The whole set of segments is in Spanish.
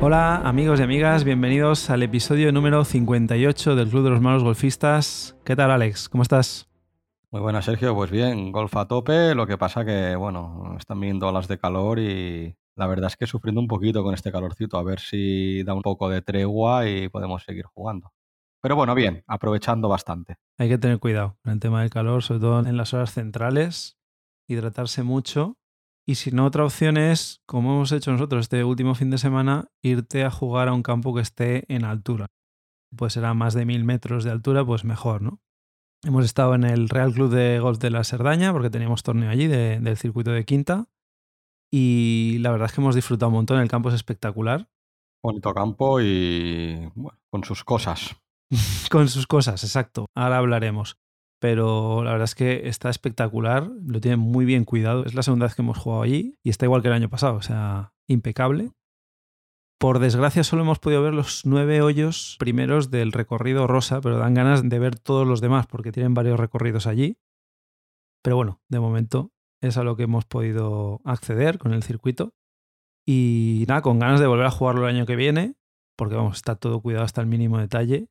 Hola amigos y amigas, bienvenidos al episodio número 58 del Club de los Malos Golfistas. ¿Qué tal Alex? ¿Cómo estás? Muy buena Sergio, pues bien, golf a tope, lo que pasa que, bueno, están viendo olas de calor y la verdad es que sufriendo un poquito con este calorcito, a ver si da un poco de tregua y podemos seguir jugando. Pero bueno, bien, aprovechando bastante. Hay que tener cuidado con el tema del calor, sobre todo en las horas centrales, hidratarse mucho y si no, otra opción es, como hemos hecho nosotros este último fin de semana, irte a jugar a un campo que esté en altura. Pues será más de mil metros de altura, pues mejor, ¿no? Hemos estado en el Real Club de Golf de la Serdaña, porque teníamos torneo allí del circuito de Quinta. Y la verdad es que hemos disfrutado un montón. El campo es espectacular. Bonito campo y bueno, con sus cosas. con sus cosas, exacto. Ahora hablaremos pero la verdad es que está espectacular, lo tiene muy bien cuidado. Es la segunda vez que hemos jugado allí y está igual que el año pasado, o sea, impecable. Por desgracia solo hemos podido ver los nueve hoyos primeros del recorrido rosa, pero dan ganas de ver todos los demás porque tienen varios recorridos allí. Pero bueno, de momento es a lo que hemos podido acceder con el circuito. Y nada, con ganas de volver a jugarlo el año que viene, porque vamos, está todo cuidado hasta el mínimo detalle.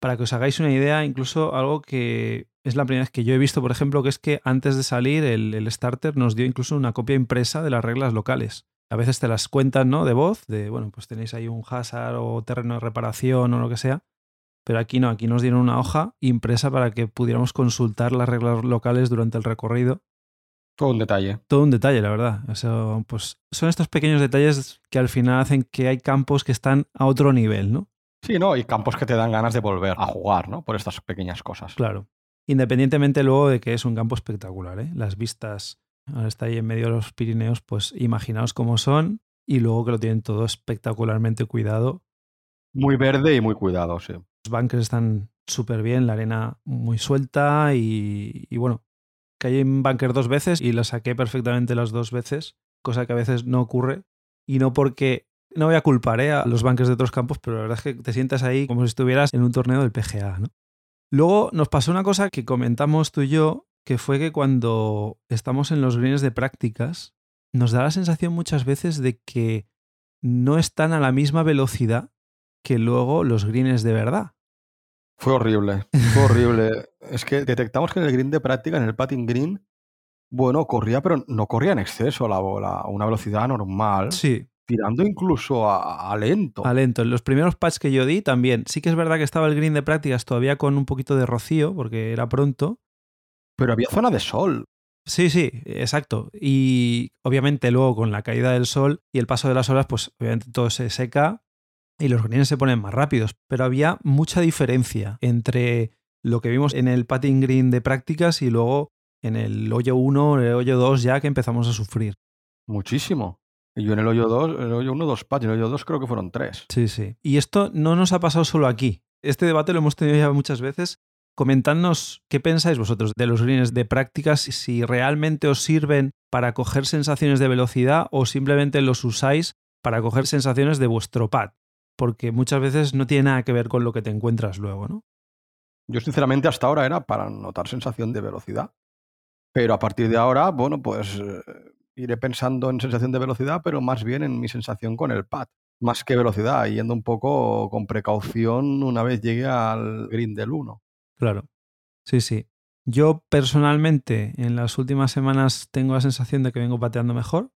Para que os hagáis una idea, incluso algo que es la primera vez que yo he visto, por ejemplo, que es que antes de salir el, starter nos dio incluso una copia impresa de las reglas locales. A veces te las cuentan, ¿no? De voz, de, bueno, pues tenéis ahí un hazard o terreno de reparación o lo que sea. Pero aquí no, aquí nos dieron una hoja impresa para que pudiéramos consultar las reglas locales durante el recorrido. Todo un detalle. Todo un detalle, la verdad. pues son estos pequeños detalles que al final hacen que hay campos que están a otro nivel, ¿no? Sí, ¿no? Y campos que te dan ganas de volver a jugar, ¿no? Por estas pequeñas cosas. Claro. Independientemente luego de que es un campo espectacular, ¿eh? Las vistas, ahora está ahí en medio de los Pirineos, pues imaginaos cómo son y luego que lo tienen todo espectacularmente cuidado. Muy verde y muy cuidado, sí. Los bunkers están súper bien, la arena muy suelta y, y bueno, caí en bunker dos veces y la saqué perfectamente las dos veces, cosa que a veces no ocurre y no porque no voy a culpar ¿eh? a los bunkers de otros campos, pero la verdad es que te sientas ahí como si estuvieras en un torneo del PGA, ¿no? Luego nos pasó una cosa que comentamos tú y yo, que fue que cuando estamos en los greens de prácticas, nos da la sensación muchas veces de que no están a la misma velocidad que luego los greens de verdad. Fue horrible, fue horrible. es que detectamos que en el green de práctica, en el patting green, bueno, corría, pero no corría en exceso la bola, a una velocidad normal. Sí tirando incluso a, lento. A lento. En los primeros patches que yo di también. Sí que es verdad que estaba el green de prácticas todavía con un poquito de rocío, porque era pronto. Pero había zona de sol. Sí, sí, exacto. Y obviamente luego con la caída del sol y el paso de las horas, pues obviamente todo se seca y los greens se ponen más rápidos. Pero había mucha diferencia entre lo que vimos en el patting green de prácticas y luego en el hoyo 1, el hoyo 2 ya que empezamos a sufrir. Muchísimo. Y yo en el hoyo 2, el hoyo 1, dos pads, en el hoyo 2 creo que fueron tres. Sí, sí. Y esto no nos ha pasado solo aquí. Este debate lo hemos tenido ya muchas veces. Comentadnos qué pensáis vosotros de los greens de prácticas, si realmente os sirven para coger sensaciones de velocidad o simplemente los usáis para coger sensaciones de vuestro pad. Porque muchas veces no tiene nada que ver con lo que te encuentras luego, ¿no? Yo sinceramente hasta ahora era para notar sensación de velocidad. Pero a partir de ahora, bueno, pues eh, iré pensando en sensación de velocidad, pero más bien en mi sensación con el pad, más que velocidad, yendo un poco con precaución una vez llegue al green del 1. Claro, sí, sí. Yo personalmente en las últimas semanas tengo la sensación de que vengo pateando mejor.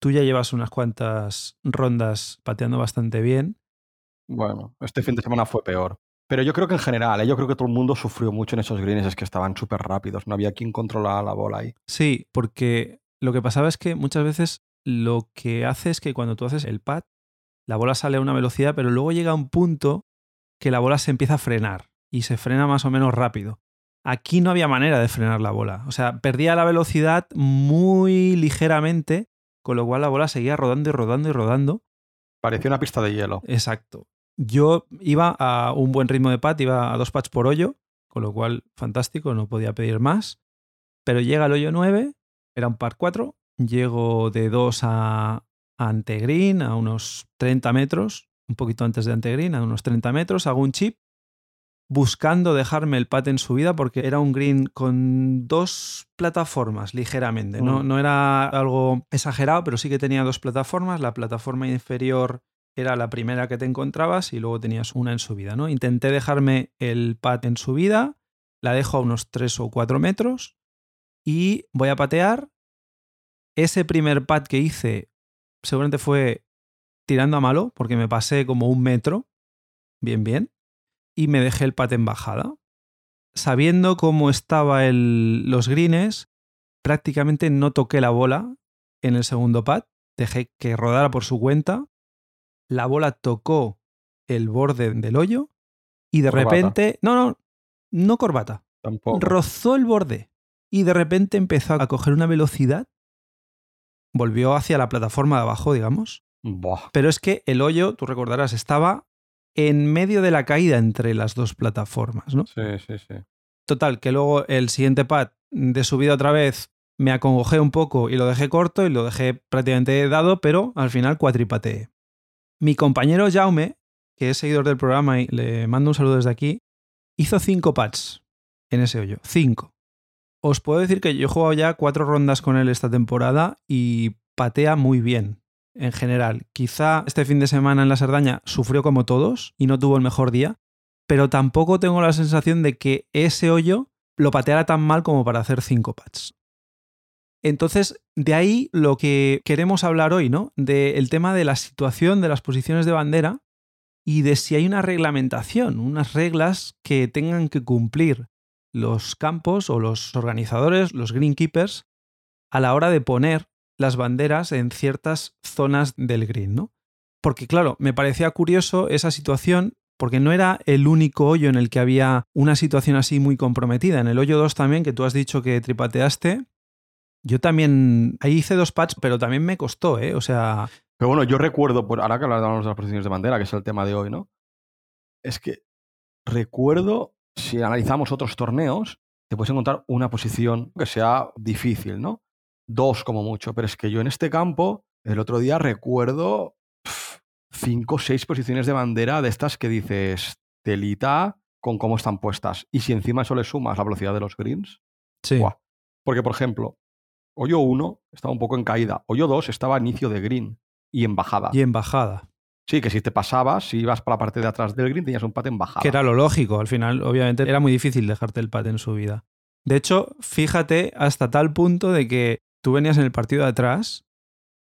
Tú ya llevas unas cuantas rondas pateando bastante bien. Bueno, este fin de semana fue peor. Pero yo creo que en general, ¿eh? yo creo que todo el mundo sufrió mucho en esos greens, es que estaban súper rápidos, no había quien controlara la bola ahí. Sí, porque lo que pasaba es que muchas veces lo que hace es que cuando tú haces el pad, la bola sale a una velocidad, pero luego llega un punto que la bola se empieza a frenar y se frena más o menos rápido. Aquí no había manera de frenar la bola. O sea, perdía la velocidad muy ligeramente, con lo cual la bola seguía rodando y rodando y rodando. Parecía una pista de hielo. Exacto. Yo iba a un buen ritmo de pad, iba a dos pads por hoyo, con lo cual fantástico, no podía pedir más. Pero llega el hoyo 9 era un par 4. Llego de 2 a, Antegreen, a unos 30 metros, un poquito antes de Antegreen, a unos 30 metros, hago un chip buscando dejarme el pat en subida porque era un green con dos plataformas ligeramente. No, Mm. no era algo exagerado, pero sí que tenía dos plataformas. La plataforma inferior era la primera que te encontrabas y luego tenías una en subida. ¿no? Intenté dejarme el pat en subida, la dejo a unos 3 o 4 metros y voy a patear. Ese primer pat que hice seguramente fue tirando a malo porque me pasé como un metro, bien, bien y me dejé el pat en bajada. Sabiendo cómo estaba el, los greens, prácticamente no toqué la bola en el segundo pat, dejé que rodara por su cuenta, la bola tocó el borde del hoyo y de Corbata. repente, no, no, no corbata, Tampoco. rozó el borde y de repente empezó a coger una velocidad, volvió hacia la plataforma de abajo, digamos, Buah. pero es que el hoyo, tú recordarás, estaba en medio de la caída entre las dos plataformas, ¿no? Sí, sí, sí. Total, que luego el siguiente pad de subida otra vez me acongojé un poco y lo dejé corto y lo dejé prácticamente dado, pero al final cuatripateé. Mi compañero Jaume, que es seguidor del programa y le mando un saludo desde aquí, hizo cinco pads en ese hoyo. Cinco. Os puedo decir que yo he jugado ya cuatro rondas con él esta temporada y patea muy bien en general. Quizá este fin de semana en la Sardaña sufrió como todos y no tuvo el mejor día, pero tampoco tengo la sensación de que ese hoyo lo pateara tan mal como para hacer cinco pads. Entonces, de ahí lo que queremos hablar hoy, ¿no? Del tema de la situación de las posiciones de bandera y de si hay una reglamentación, unas reglas que tengan que cumplir los campos o los organizadores, los greenkeepers, a la hora de poner las banderas en ciertas zonas del green, ¿no? Porque claro, me parecía curioso esa situación porque no era el único hoyo en el que había una situación así muy comprometida. En el hoyo 2 también, que tú has dicho que tripateaste, yo también, ahí hice dos pads, pero también me costó, ¿eh? O sea, Pero bueno, yo recuerdo, por, ahora que hablamos de las posiciones de bandera, que es el tema de hoy, ¿no? Es que recuerdo, si analizamos otros torneos, te puedes encontrar una posición que sea difícil, ¿no? Dos como mucho, pero es que yo en este campo, el otro día recuerdo cinco o seis posiciones de bandera de estas que dices, telita con cómo están puestas. Y si encima eso le sumas la velocidad de los greens, sí. Porque, por ejemplo, hoyo 1 estaba un poco en caída, hoyo 2 estaba a inicio de green y en bajada. Y en bajada. Sí, que si te pasabas, si ibas para la parte de atrás del green, tenías un pate en. Que era lo lógico. Al final, obviamente, era muy difícil dejarte el pat en su vida. De hecho, fíjate hasta tal punto de que tú venías en el partido de atrás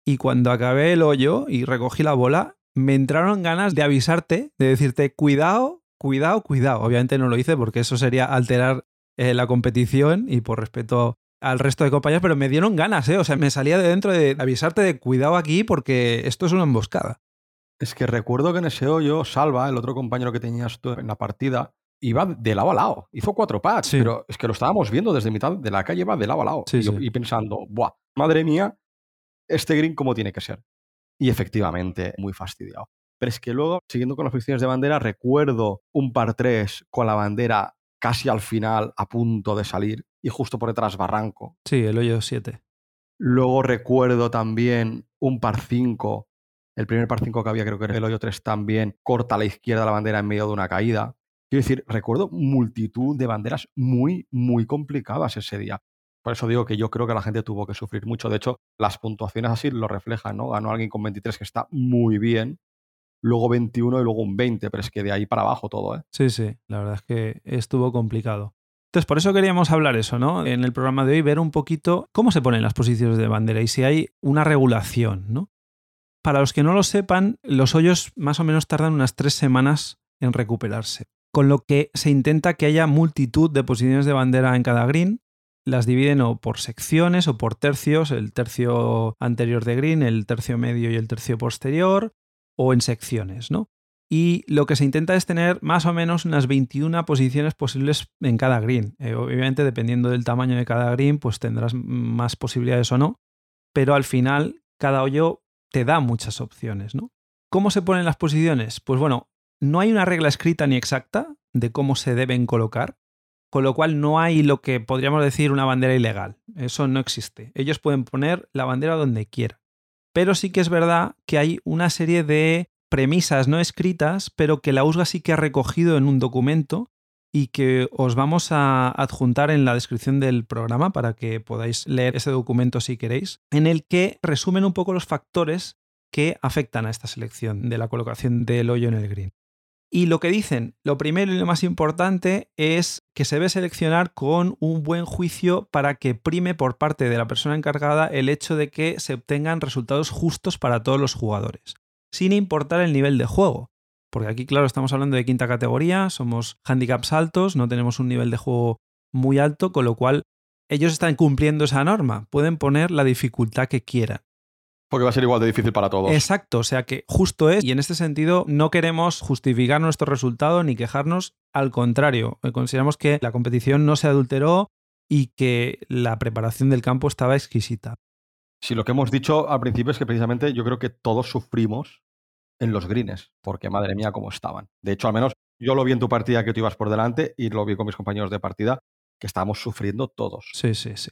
y cuando acabé el hoyo y recogí la bola, me entraron ganas de avisarte, de decirte, cuidado, cuidado, cuidado. Obviamente no lo hice porque eso sería alterar eh, la competición y por respeto al resto de compañeros, pero me dieron ganas, ¿eh? O sea, me salía de dentro de avisarte de cuidado aquí porque esto es una emboscada. Es que recuerdo que en ese hoyo, Salva, el otro compañero que tenías tú en la partida, iba de lado a lado. Hizo cuatro pads, Sí. pero es que lo estábamos viendo desde mitad de la calle, va de lado a lado. Sí, y, yo- sí. y pensando, ¡buah! Madre mía, este green cómo tiene que ser. Y efectivamente, muy fastidiado. Pero es que luego, siguiendo con las posiciones de bandera, recuerdo un par 3 con la bandera casi al final, a punto de salir, y justo por detrás Barranco. Sí, el hoyo 7. Luego recuerdo también un par 5, el primer par 5 que había, creo que era el hoyo 3 también, corta a la izquierda la bandera en medio de una caída. Quiero decir, recuerdo multitud de banderas muy, muy complicadas ese día. Por eso digo que yo creo que la gente tuvo que sufrir mucho. De hecho, las puntuaciones así lo reflejan, ¿no? Ganó alguien con 23 que está muy bien, luego 21 y luego un 20, pero es que de ahí para abajo todo, ¿eh? Sí, sí, la verdad es que estuvo complicado. Entonces, por eso queríamos hablar eso, ¿no? En el programa de hoy, ver un poquito cómo se ponen las posiciones de bandera y si hay una regulación, ¿no? Para los que no lo sepan, los hoyos más o menos tardan unas tres semanas en recuperarse. Con lo que se intenta que haya multitud de posiciones de bandera en cada green. Las dividen o por secciones o por tercios, el tercio anterior de green, el tercio medio y el tercio posterior, o en secciones, ¿no? y lo que se intenta es tener más o menos unas 21 posiciones posibles en cada green. Eh, obviamente, dependiendo del tamaño de cada green, pues tendrás más posibilidades o no, pero al final cada hoyo te da muchas opciones, ¿no? ¿Cómo se ponen las posiciones? Pues bueno, no hay una regla escrita ni exacta de cómo se deben colocar, con lo cual no hay lo que podríamos decir una bandera ilegal. Eso no existe. Ellos pueden poner la bandera donde quieran. Pero sí que es verdad que hay una serie de premisas no escritas, pero que la USGA sí que ha recogido en un documento y que os vamos a adjuntar en la descripción del programa para que podáis leer ese documento si queréis, en el que resumen un poco los factores que afectan a esta selección de la colocación del hoyo en el green. Y lo que dicen, lo primero y lo más importante es que se debe seleccionar con un buen juicio para que prime por parte de la persona encargada el hecho de que se obtengan resultados justos para todos los jugadores, sin importar el nivel de juego. Porque aquí, claro, estamos hablando de quinta categoría, somos handicaps altos, no tenemos un nivel de juego muy alto, con lo cual ellos están cumpliendo esa norma, pueden poner la dificultad que quieran. Porque va a ser igual de difícil para todos. Exacto, o sea que justo es, y en este sentido no queremos justificar nuestro resultado ni quejarnos, al contrario, eh, consideramos que la competición no se adulteró y que la preparación del campo estaba exquisita. Sí, lo que hemos dicho al principio es que precisamente yo creo que todos sufrimos en los greens, porque madre mía cómo estaban. De hecho, al menos yo lo vi en tu partida que tú ibas por delante y lo vi con mis compañeros de partida, que estábamos sufriendo todos. Sí, sí, sí.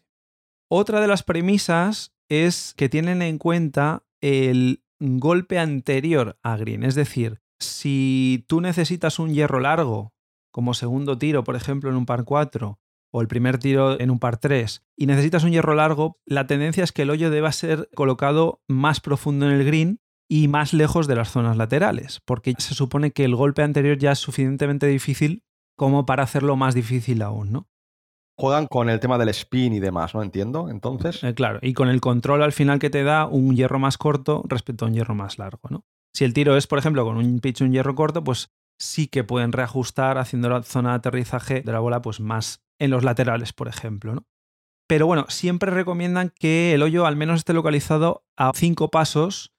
Otra de las premisas es que tienen en cuenta el golpe anterior a green. Es decir, si tú necesitas un hierro largo, como segundo tiro, por ejemplo, en un par 4, o el primer tiro en un par 3, y necesitas un hierro largo, la tendencia es que el hoyo deba ser colocado más profundo en el green y más lejos de las zonas laterales, porque se supone que el golpe anterior ya es suficientemente difícil como para hacerlo más difícil aún, ¿no? juegan con el tema del spin y demás, ¿no? Entiendo, entonces. Eh, claro, y con el control al final que te da un hierro más corto respecto a un hierro más largo, ¿no? Si el tiro es, por ejemplo, con un pitch un hierro corto, pues sí que pueden reajustar haciendo la zona de aterrizaje de la bola pues más en los laterales, por ejemplo, ¿no? Pero bueno, siempre recomiendan que el hoyo al menos esté localizado a cinco pasos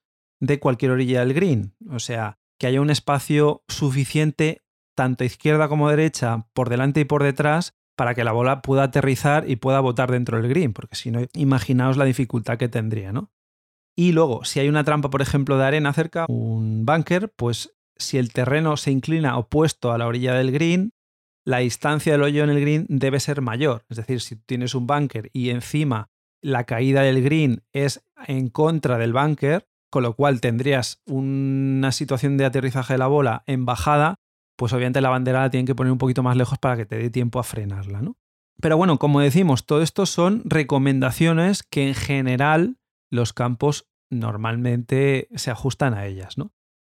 de cualquier orilla del green. O sea, que haya un espacio suficiente, tanto izquierda como derecha, por delante y por detrás, para que la bola pueda aterrizar y pueda botar dentro del green, porque si no, imaginaos la dificultad que tendría, ¿no? Y luego, si hay una trampa, por ejemplo, de arena cerca, un bunker, pues si el terreno se inclina opuesto a la orilla del green, la distancia del hoyo en el green debe ser mayor. Es decir, si tienes un bunker y encima la caída del green es en contra del bunker, con lo cual tendrías una situación de aterrizaje de la bola en bajada, pues obviamente la bandera la tienen que poner un poquito más lejos para que te dé tiempo a frenarla, ¿no? Pero bueno, como decimos, todo esto son recomendaciones que en general los campos normalmente se ajustan a ellas, ¿no?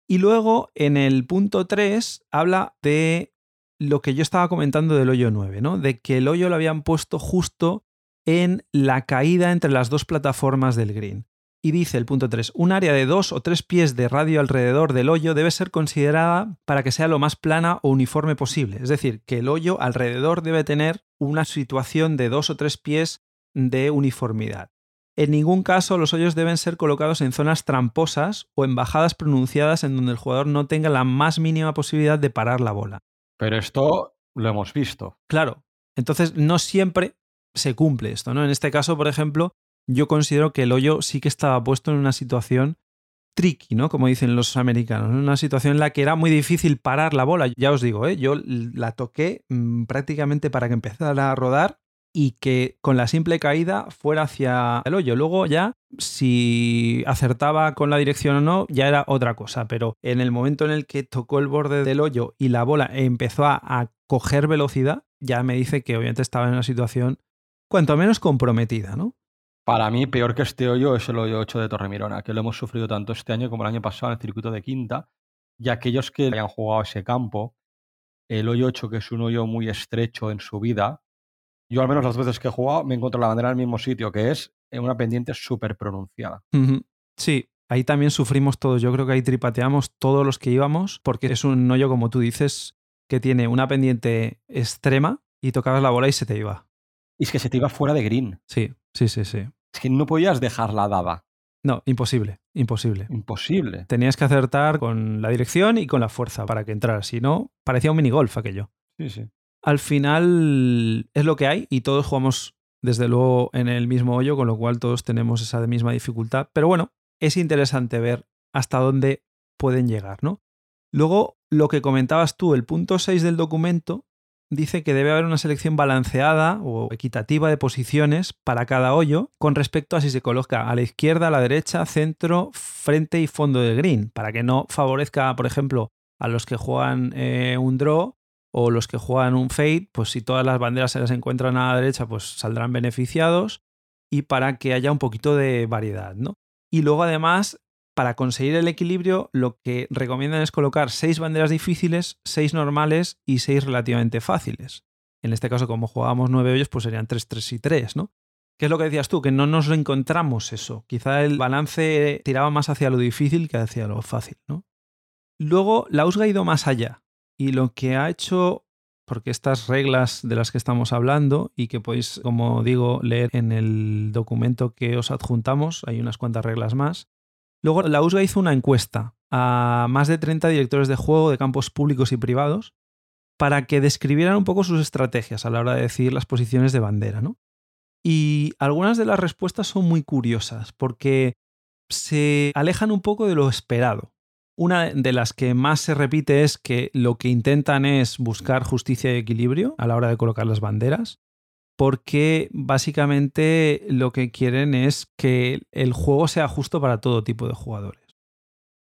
Y luego en el punto 3 habla de lo que yo estaba comentando del hoyo 9, ¿no? De que el hoyo lo habían puesto justo en la caída entre las dos plataformas del green. Y dice el punto 3, un área de dos o tres pies de radio alrededor del hoyo debe ser considerada para que sea lo más plana o uniforme posible. Es decir, que el hoyo alrededor debe tener una situación de dos o tres pies de uniformidad. En ningún caso los hoyos deben ser colocados en zonas tramposas o en bajadas pronunciadas en donde el jugador no tenga la más mínima posibilidad de parar la bola. Pero esto lo hemos visto. Claro. Entonces no siempre se cumple esto, ¿no? En este caso, por ejemplo, yo considero que el hoyo sí que estaba puesto en una situación tricky, ¿no? Como dicen los americanos, en una situación en la que era muy difícil parar la bola. Ya os digo, ¿eh? yo la toqué mm, prácticamente para que empezara a rodar y que con la simple caída fuera hacia el hoyo. Luego ya, si acertaba con la dirección o no, ya era otra cosa. Pero en el momento en el que tocó el borde del hoyo y la bola empezó a, a coger velocidad, ya me dice que obviamente estaba en una situación cuanto menos comprometida, ¿no? Para mí, peor que este hoyo es el hoyo 8 de Torremirona, que lo hemos sufrido tanto este año como el año pasado en el circuito de quinta. Y aquellos que hayan jugado ese campo, el hoyo 8, que es un hoyo muy estrecho en su vida, yo al menos las veces que he jugado me encuentro la bandera en el mismo sitio, que es en una pendiente súper pronunciada. Sí, ahí también sufrimos todos. Yo creo que ahí tripateamos todos los que íbamos, porque es un hoyo, como tú dices, que tiene una pendiente extrema y tocabas la bola y se te iba. Y es que se te iba fuera de green. Sí, sí, sí, sí. Es que no podías dejarla dada. No, imposible, imposible. Imposible. Tenías que acertar con la dirección y con la fuerza para que entrara. Si no, parecía un minigolf aquello. Sí, sí. Al final es lo que hay y todos jugamos desde luego en el mismo hoyo, con lo cual todos tenemos esa misma dificultad. Pero bueno, es interesante ver hasta dónde pueden llegar, ¿no? Luego, lo que comentabas tú, el punto 6 del documento dice que debe haber una selección balanceada o equitativa de posiciones para cada hoyo con respecto a si se coloca a la izquierda, a la derecha, centro, frente y fondo del green, para que no favorezca, por ejemplo, a los que juegan eh, un draw o los que juegan un Fate, pues si todas las banderas se las encuentran a la derecha, pues saldrán beneficiados y para que haya un poquito de variedad, ¿no? Y luego además, para conseguir el equilibrio, lo que recomiendan es colocar seis banderas difíciles, seis normales y seis relativamente fáciles. En este caso, como jugábamos nueve hoyos, pues serían tres, tres y tres, ¿no? ¿Qué es lo que decías tú? Que no nos encontramos eso. Quizá el balance tiraba más hacia lo difícil que hacia lo fácil, ¿no? Luego, la USGA ha ido más allá. Y lo que ha hecho, porque estas reglas de las que estamos hablando y que podéis, como digo, leer en el documento que os adjuntamos, hay unas cuantas reglas más. Luego, la USGA hizo una encuesta a más de 30 directores de juego de campos públicos y privados para que describieran un poco sus estrategias a la hora de decidir las posiciones de bandera, ¿no? Y algunas de las respuestas son muy curiosas porque se alejan un poco de lo esperado. Una de las que más se repite es que lo que intentan es buscar justicia y equilibrio a la hora de colocar las banderas, porque básicamente lo que quieren es que el juego sea justo para todo tipo de jugadores.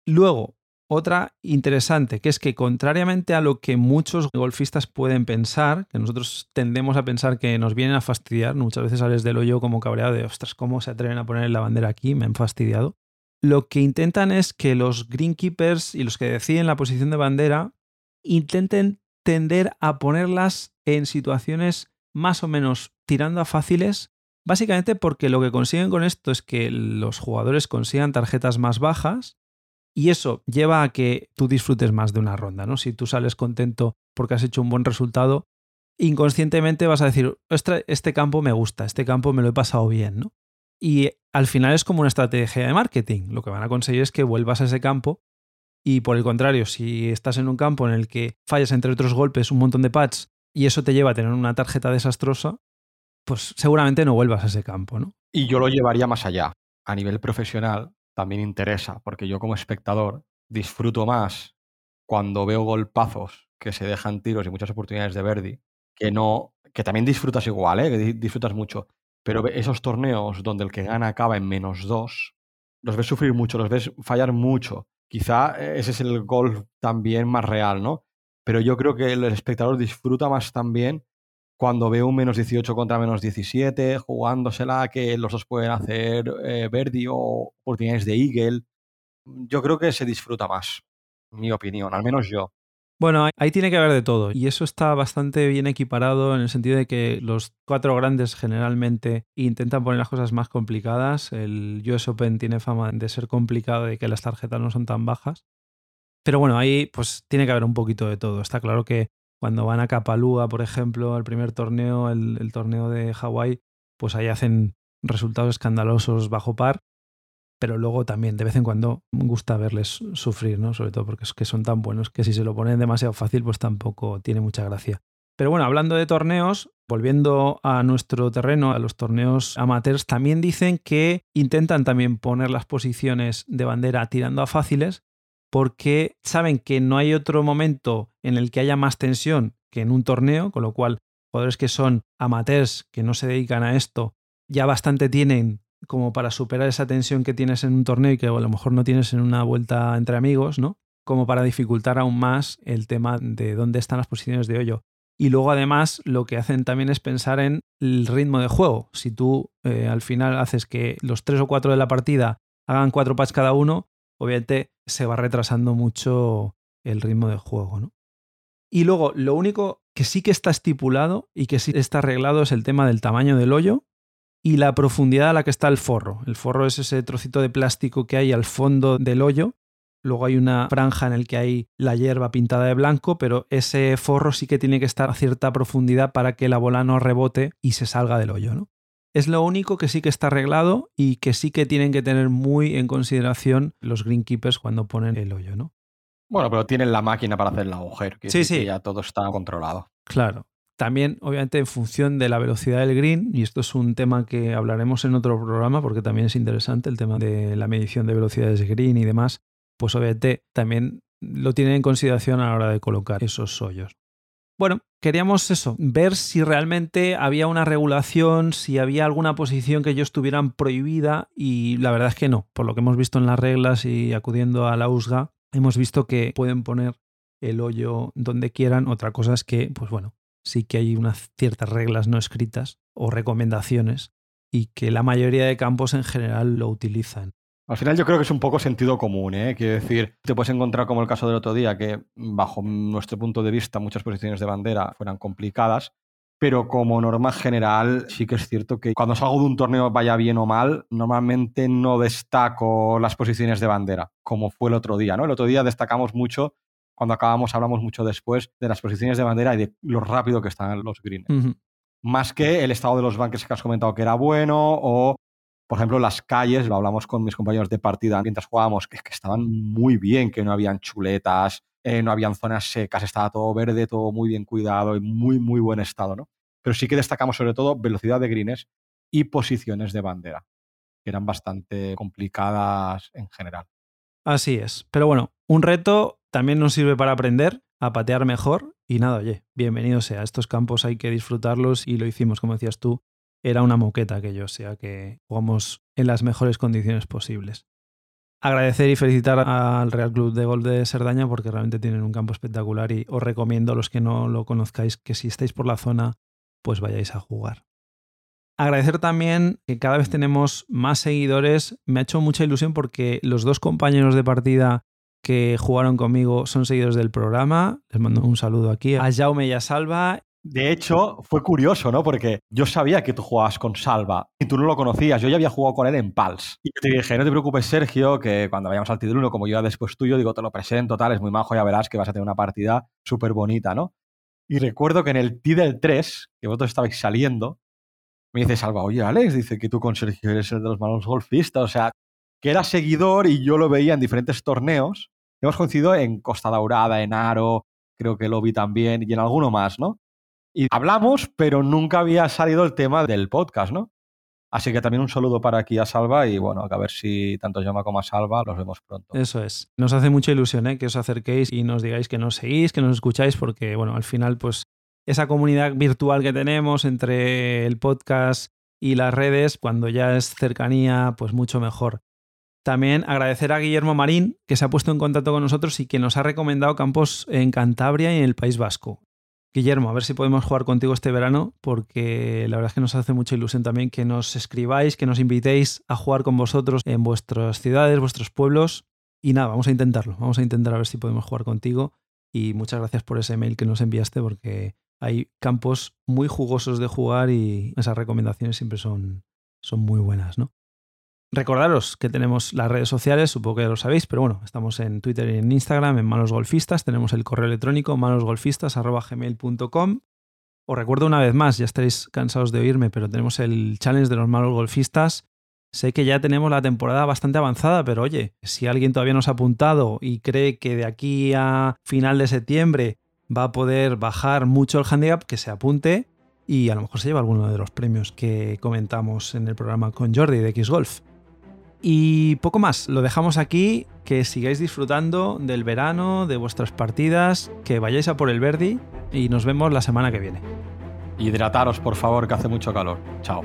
Luego, otra interesante, que es que contrariamente a lo que muchos golfistas pueden pensar, que nosotros tendemos a pensar que nos vienen a fastidiar, muchas veces sales del hoyo como cabreado de, ostras, ¿cómo se atreven a poner la bandera aquí? Me han fastidiado. Lo que intentan es que los greenkeepers y los que deciden la posición de bandera intenten tender a ponerlas en situaciones más o menos tirando a fáciles, básicamente porque lo que consiguen con esto es que los jugadores consigan tarjetas más bajas y eso lleva a que tú disfrutes más de una ronda, ¿no? Si tú sales contento porque has hecho un buen resultado, inconscientemente vas a decir, este campo me gusta, este campo me lo he pasado bien, ¿no? Y al final es como una estrategia de marketing. Lo que van a conseguir es que vuelvas a ese campo y por el contrario, si estás en un campo en el que fallas entre otros golpes un montón de pads y eso te lleva a tener una tarjeta desastrosa, pues seguramente no vuelvas a ese campo, ¿no? Y yo lo llevaría más allá. A nivel profesional, también interesa, porque yo como espectador disfruto más cuando veo golpazos que se dejan tiros y muchas oportunidades de Verdi, que no, que también disfrutas igual, ¿eh? que disfrutas mucho, pero esos torneos donde el que gana acaba en menos dos, los ves sufrir mucho, los ves fallar mucho. Quizá ese es el golf también más real, ¿no? Pero yo creo que el espectador disfruta más también cuando veo un menos 18 contra menos 17, jugándosela que los dos pueden hacer eh, Verdi o oportunidades de Eagle, yo creo que se disfruta más, mi opinión, al menos yo. Bueno, ahí tiene que haber de todo y eso está bastante bien equiparado en el sentido de que los cuatro grandes generalmente intentan poner las cosas más complicadas. El US Open tiene fama de ser complicado, de que las tarjetas no son tan bajas. Pero bueno, ahí pues tiene que haber un poquito de todo. Está claro que cuando van a Kapalua, por ejemplo, al primer torneo, el, torneo de Hawái, pues ahí hacen resultados escandalosos bajo par, pero luego también de vez en cuando gusta verles sufrir, ¿no? Sobre todo porque es que son tan buenos que si se lo ponen demasiado fácil, pues tampoco tiene mucha gracia. Pero bueno, hablando de torneos, volviendo a nuestro terreno, a los torneos amateurs, también dicen que intentan también poner las posiciones de bandera tirando a fáciles, porque saben que no hay otro momento en el que haya más tensión que en un torneo, con lo cual jugadores que son amateurs, que no se dedican a esto, ya bastante tienen como para superar esa tensión que tienes en un torneo y que a lo mejor no tienes en una vuelta entre amigos, ¿no? Como para dificultar aún más el tema de dónde están las posiciones de hoyo. Y luego además lo que hacen también es pensar en el ritmo de juego. Si tú eh, al final haces que los tres o cuatro de la partida hagan cuatro pads cada uno, obviamente se va retrasando mucho el ritmo del juego. ¿no? Y luego, lo único que sí que está estipulado y que sí está arreglado es el tema del tamaño del hoyo y la profundidad a la que está el forro. El forro es ese trocito de plástico que hay al fondo del hoyo. Luego hay una franja en el que hay la hierba pintada de blanco, pero ese forro sí que tiene que estar a cierta profundidad para que la bola no rebote y se salga del hoyo. ¿no? Es lo único que sí que está arreglado y que sí que tienen que tener muy en consideración los greenkeepers cuando ponen el hoyo, ¿no? Bueno, pero tienen la máquina para hacer el agujero, que sí, sí. ya todo está controlado. Claro. También, obviamente, en función de la velocidad del green, y esto es un tema que hablaremos en otro programa porque también es interesante el tema de la medición de velocidades de green y demás, pues obviamente también lo tienen en consideración a la hora de colocar esos hoyos. Bueno, queríamos eso, ver si realmente había una regulación, si había alguna posición que ellos tuvieran prohibida y la verdad es que no. Por lo que hemos visto en las reglas y acudiendo a la USGA, hemos visto que pueden poner el hoyo donde quieran. Otra cosa es que, pues bueno, sí que hay unas ciertas reglas no escritas o recomendaciones y que la mayoría de campos en general lo utilizan. Al final yo creo que es un poco sentido común, ¿eh? Quiero decir, te puedes encontrar como el caso del otro día, que bajo nuestro punto de vista muchas posiciones de bandera fueran complicadas, pero como norma general sí que es cierto que cuando salgo de un torneo vaya bien o mal, normalmente no destaco las posiciones de bandera, como fue el otro día, ¿no? El otro día destacamos mucho, cuando acabamos hablamos mucho después de las posiciones de bandera y de lo rápido que están los greens. Más que el estado de los bunkers que has comentado que era bueno o por ejemplo, las calles, lo hablamos con mis compañeros de partida mientras jugábamos, que, estaban muy bien, que no habían chuletas, eh, no habían zonas secas, estaba todo verde, todo muy bien cuidado y muy, muy buen estado, ¿no? Pero sí que destacamos sobre todo velocidad de greens y posiciones de bandera, que eran bastante complicadas en general. Así es. Pero bueno, un reto también nos sirve para aprender a patear mejor y nada, oye, bienvenido sea. Estos campos hay que disfrutarlos y lo hicimos, como decías tú, era una moqueta aquello, o sea que jugamos en las mejores condiciones posibles agradecer y felicitar al Real Club de Golf de Serdaña porque realmente tienen un campo espectacular y os recomiendo a los que no lo conozcáis que si estáis por la zona pues vayáis a jugar. Agradecer también que cada vez tenemos más seguidores. Me ha hecho mucha ilusión porque los dos compañeros de partida que jugaron conmigo son seguidores del programa. Les mando un saludo aquí a Jaume y a Salva de hecho, fue curioso, ¿no? Porque yo sabía que tú jugabas con Salva y tú no lo conocías. Yo ya había jugado con él en Pals. Y te dije, no te preocupes, Sergio, que cuando vayamos al Tidruno, como yo ya después tuyo, digo, te lo presento, tal, es muy majo, ya verás que vas a tener una partida súper bonita, ¿no? Y recuerdo que en el T del 3, que vosotros estabais saliendo, me dice Salva, oye, Alex, dice que tú con Sergio eres el de los malos golfistas. O sea, que era seguidor y yo lo veía en diferentes torneos. Hemos coincidido en Costa Daurada, en Aro, creo que lo vi también, y en alguno más, ¿no? Y hablamos, pero nunca había salido el tema del podcast, ¿no? Así que también un saludo para aquí a Salva y bueno, a ver si tanto Llama como a Salva los vemos pronto. Eso es. Nos hace mucha ilusión ¿eh? que os acerquéis y nos digáis que nos seguís, que nos escucháis, porque bueno, al final pues esa comunidad virtual que tenemos entre el podcast y las redes, cuando ya es cercanía, pues mucho mejor. También agradecer a Guillermo Marín, que se ha puesto en contacto con nosotros y que nos ha recomendado campos en Cantabria y en el País Vasco. Guillermo, a ver si podemos jugar contigo este verano, porque la verdad es que nos hace mucha ilusión también que nos escribáis, que nos invitéis a jugar con vosotros en vuestras ciudades, vuestros pueblos. Y nada, vamos a intentarlo, vamos a intentar a ver si podemos jugar contigo. Y muchas gracias por ese mail que nos enviaste, porque hay campos muy jugosos de jugar y esas recomendaciones siempre son, son muy buenas, ¿no? Recordaros que tenemos las redes sociales, supongo que ya lo sabéis, pero bueno, estamos en Twitter y en Instagram, en Malos Golfistas, tenemos el correo electrónico malosgolfistas.gmail.com. Os recuerdo una vez más, ya estaréis cansados de oírme, pero tenemos el challenge de los malos golfistas. Sé que ya tenemos la temporada bastante avanzada, pero oye, si alguien todavía no se ha apuntado y cree que de aquí a final de septiembre va a poder bajar mucho el handicap, que se apunte y a lo mejor se lleva alguno de los premios que comentamos en el programa con Jordi de X Golf. Y poco más, lo dejamos aquí, que sigáis disfrutando del verano, de vuestras partidas, que vayáis a por el Verdi y nos vemos la semana que viene. Hidrataros, por favor, que hace mucho calor. Chao.